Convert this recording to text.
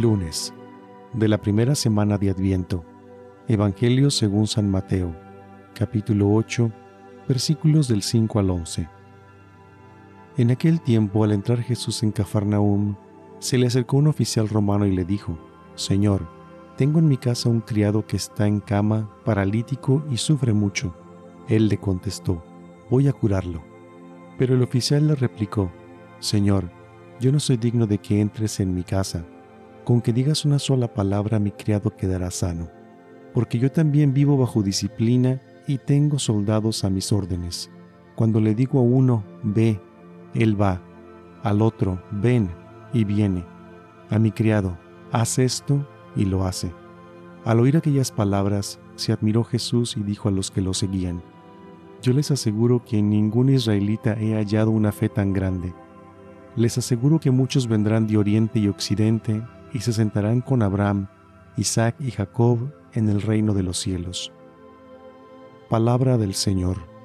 Lunes de la primera semana de Adviento. Evangelio según San Mateo, capítulo 8, versículos del 5 al 11. En aquel tiempo, al entrar Jesús en Cafarnaúm, se le acercó un oficial romano y le dijo, Señor, tengo en mi casa un criado que está en cama, paralítico y sufre mucho. Él le contestó, voy a curarlo. Pero el oficial le replicó, Señor, yo no soy digno de que entres en mi casa. Con que digas una sola palabra mi criado quedará sano, porque yo también vivo bajo disciplina y tengo soldados a mis órdenes. Cuando le digo a uno, ve, él va, al otro, ven, y viene. A mi criado, haz esto, y lo hace. Al oír aquellas palabras, se admiró Jesús y dijo a los que lo seguían, Yo les aseguro que en ningún israelita he hallado una fe tan grande. Les aseguro que muchos vendrán de oriente y occidente y se sentarán con Abraham, Isaac y Jacob en el reino de los cielos. Palabra del Señor.